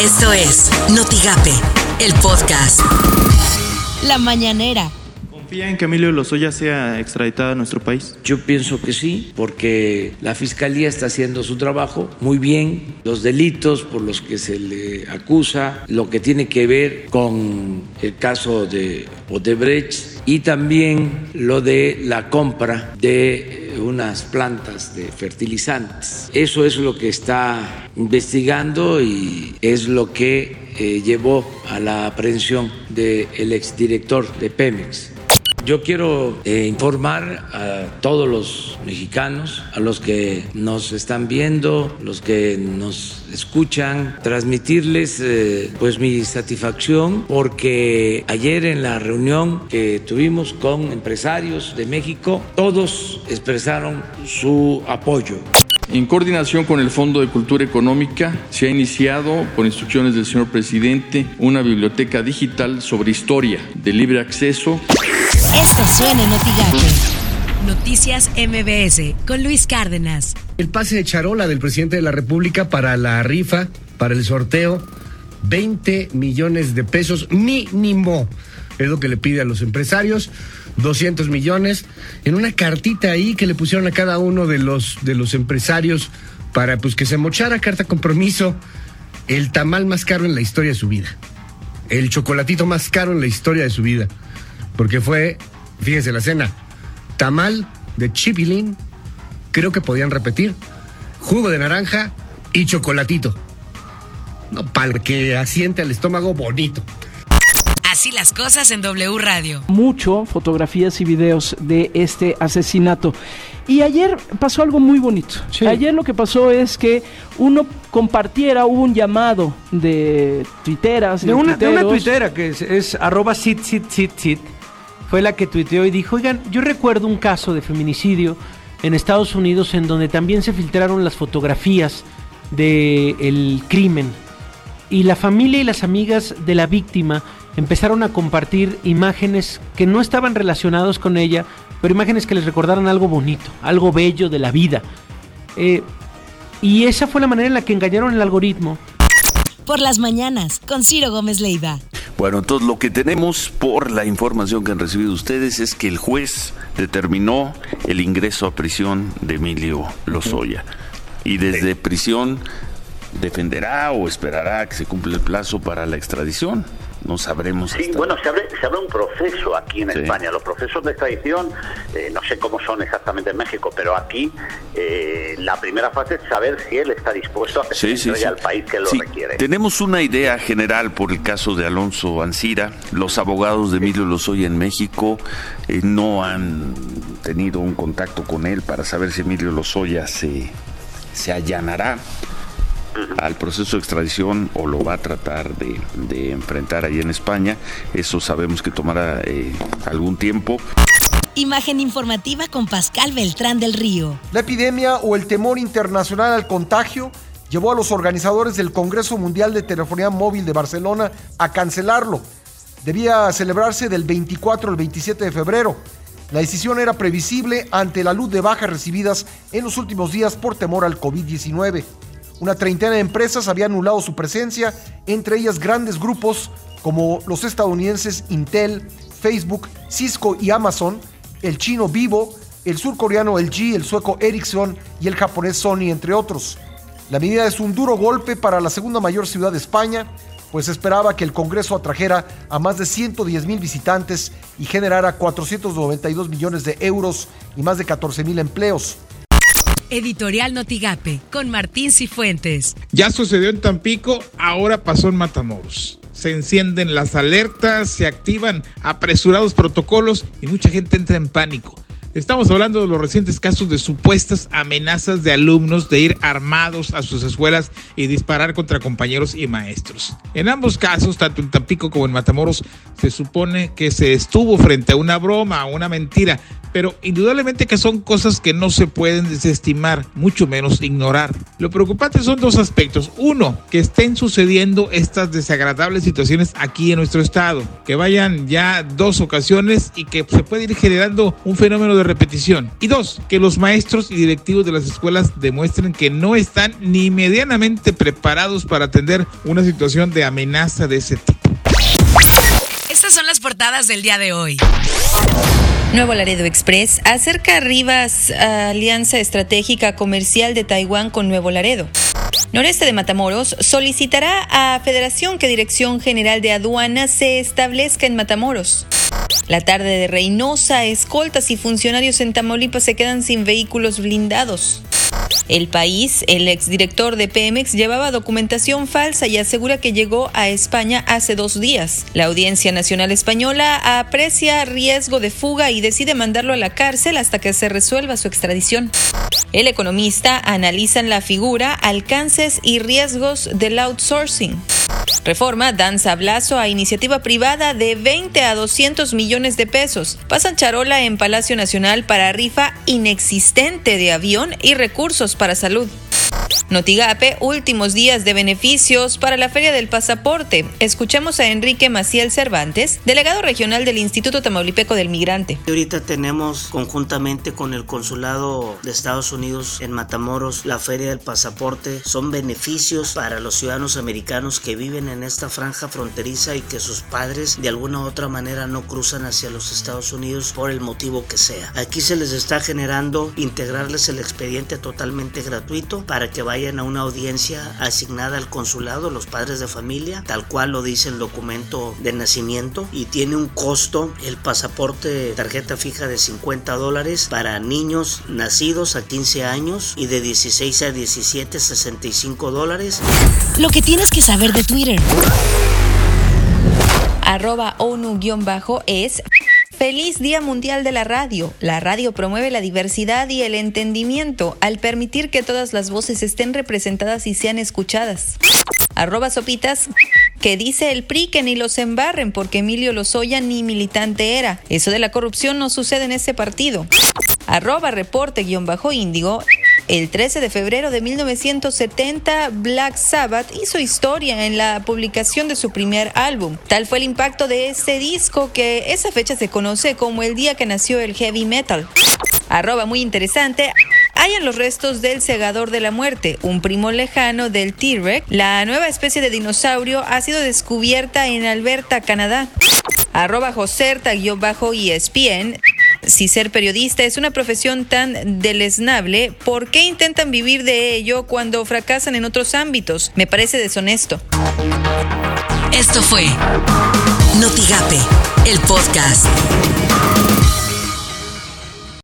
Esto es Notigape, el podcast. La mañanera. ¿Confía en que Emilio Lozoya sea extraditado a nuestro país? Yo pienso que sí, porque la Fiscalía está haciendo su trabajo muy bien. Los delitos por los que se le acusa, lo que tiene que ver con el caso de Odebrecht y también lo de la compra de unas plantas de fertilizantes. Eso es lo que está investigando y es lo que eh, llevó a la aprehensión del exdirector de Pemex. Yo quiero eh, informar a todos los mexicanos, a los que nos están viendo, los que nos escuchan, transmitirles eh, pues mi satisfacción porque ayer en la reunión que tuvimos con empresarios de México, todos expresaron su apoyo. En coordinación con el Fondo de Cultura Económica, se ha iniciado, por instrucciones del señor presidente, una biblioteca digital sobre historia de libre acceso. Esto suena en. Noticias MBS con Luis Cárdenas. El pase de charola del presidente de la República para la rifa, para el sorteo, 20 millones de pesos mínimo. Es lo que le pide a los empresarios, 200 millones, en una cartita ahí que le pusieron a cada uno de los, de los empresarios para pues que se mochara carta compromiso el tamal más caro en la historia de su vida. El chocolatito más caro en la historia de su vida. Porque fue, fíjense la cena, tamal de chipilín, creo que podían repetir, jugo de naranja y chocolatito. No, para que asiente al estómago bonito. Así las cosas en W Radio. Mucho fotografías y videos de este asesinato. Y ayer pasó algo muy bonito. Ayer lo que pasó es que uno compartiera, hubo un llamado de tuiteras. De una, de una tuitera que es, es arroba sit, sit, sit, sit. Fue la que tuiteó y dijo, oigan, yo recuerdo un caso de feminicidio en Estados Unidos en donde también se filtraron las fotografías del crimen. Y la familia y las amigas de la víctima empezaron a compartir imágenes que no estaban relacionados con ella, pero imágenes que les recordaran algo bonito, algo bello de la vida. Eh, y esa fue la manera en la que engañaron el algoritmo Por las mañanas con Ciro Gómez Leiva. Bueno, entonces lo que tenemos por la información que han recibido ustedes es que el juez determinó el ingreso a prisión de Emilio Lozoya. Y desde prisión defenderá o esperará que se cumpla el plazo para la extradición. No sabremos Sí, hasta- bueno, se abre, se abre un proceso aquí en Sí. España. Los procesos de extradición, eh, no sé cómo son exactamente en México, pero aquí eh, la primera fase es saber si él está dispuesto a que Sí, se sí, al país que lo requiere. Tenemos una idea general por el caso de Alonso Ancira. Los abogados de Emilio Lozoya en México eh, no han tenido un contacto con él para saber si Emilio Lozoya se, se allanará al proceso de extradición o lo va a tratar de, de enfrentar ahí en España. Eso sabemos que tomará eh, algún tiempo. Imagen informativa con Pascal Beltrán del Río. La epidemia o el temor internacional al contagio llevó a los organizadores del Congreso Mundial de Telefonía Móvil de Barcelona a cancelarlo. Debía celebrarse del 24 al 27 de febrero. La decisión era previsible ante la luz de bajas recibidas en los últimos días por temor al COVID-19. Una treintena de empresas había anulado su presencia, entre ellas grandes grupos como los estadounidenses Intel, Facebook, Cisco y Amazon, el chino Vivo, el surcoreano LG, el sueco Ericsson y el japonés Sony, entre otros. La medida es un duro golpe para la segunda mayor ciudad de España, pues esperaba que el Congreso atrajera a más de 110 mil visitantes y generara 492 millones de euros y más de 14 mil empleos. Editorial Notigape con Martín Cifuentes. Ya sucedió en Tampico, ahora pasó en Matamoros. Se encienden las alertas, se activan apresurados protocolos y mucha gente entra en pánico. Estamos hablando de los recientes casos de supuestas amenazas de alumnos de ir armados a sus escuelas y disparar contra compañeros y maestros. En ambos casos, tanto en Tampico como en Matamoros, se supone que se estuvo frente a una broma, a una mentira, pero indudablemente que son cosas que no se pueden desestimar, mucho menos ignorar. Lo preocupante son dos aspectos. Uno, que estén sucediendo estas desagradables situaciones aquí en nuestro estado, que vayan ya dos ocasiones y que se puede ir generando un fenómeno de de repetición. Y dos, que los maestros y directivos de las escuelas demuestren que no están ni medianamente preparados para atender una situación de amenaza de ese tipo. Estas son las portadas del día de hoy. Nuevo Laredo Express acerca a Rivas a Alianza Estratégica Comercial de Taiwán con Nuevo Laredo. Noreste de Matamoros solicitará a Federación que Dirección General de Aduanas se establezca en Matamoros. La tarde de Reynosa, escoltas y funcionarios en Tamaulipas se quedan sin vehículos blindados. El país, el exdirector de Pemex llevaba documentación falsa y asegura que llegó a España hace dos días. La Audiencia Nacional Española aprecia riesgo de fuga y decide mandarlo a la cárcel hasta que se resuelva su extradición. El economista analiza la figura, alcances y riesgos del outsourcing. Reforma dan sablazo a iniciativa privada de 20 a 200 millones de pesos. Pasan charola en Palacio Nacional para rifa inexistente de avión y recursos para salud. Notigape, últimos días de beneficios para la Feria del Pasaporte. Escuchamos a Enrique Maciel Cervantes, delegado regional del Instituto Tamaulipeco del Migrante. Ahorita tenemos conjuntamente con el Consulado de Estados Unidos en Matamoros la Feria del Pasaporte. Son beneficios para los ciudadanos americanos que viven en esta franja fronteriza y que sus padres de alguna u otra manera no cruzan hacia los Estados Unidos por el motivo que sea. Aquí se les está generando integrarles el expediente totalmente gratuito para que vayan a una audiencia asignada al consulado, los padres de familia, tal cual lo dice el documento de nacimiento y tiene un costo el pasaporte tarjeta fija de 50 dólares para niños nacidos a 15 años y de 16 a 17 65 dólares. Lo que tienes que saber de Twitter. Arroba ONU-es Feliz Día Mundial de la Radio. La radio promueve la diversidad y el entendimiento al permitir que todas las voces estén representadas y sean escuchadas. Arroba sopitas que dice el PRI que ni los embarren porque Emilio Lozoya ni militante era. Eso de la corrupción no sucede en ese partido. Arroba reporte guion bajo índigo el 13 de febrero de 1970, Black Sabbath hizo historia en la publicación de su primer álbum. Tal fue el impacto de este disco que esa fecha se conoce como el día que nació el heavy metal. Arroba muy interesante. Hayan los restos del segador de la muerte, un primo lejano del T-Rex. La nueva especie de dinosaurio ha sido descubierta en Alberta, Canadá. Arroba Joserta-ESPN si ser periodista es una profesión tan deleznable, ¿por qué intentan vivir de ello cuando fracasan en otros ámbitos? Me parece deshonesto. Esto fue Notigape, el podcast.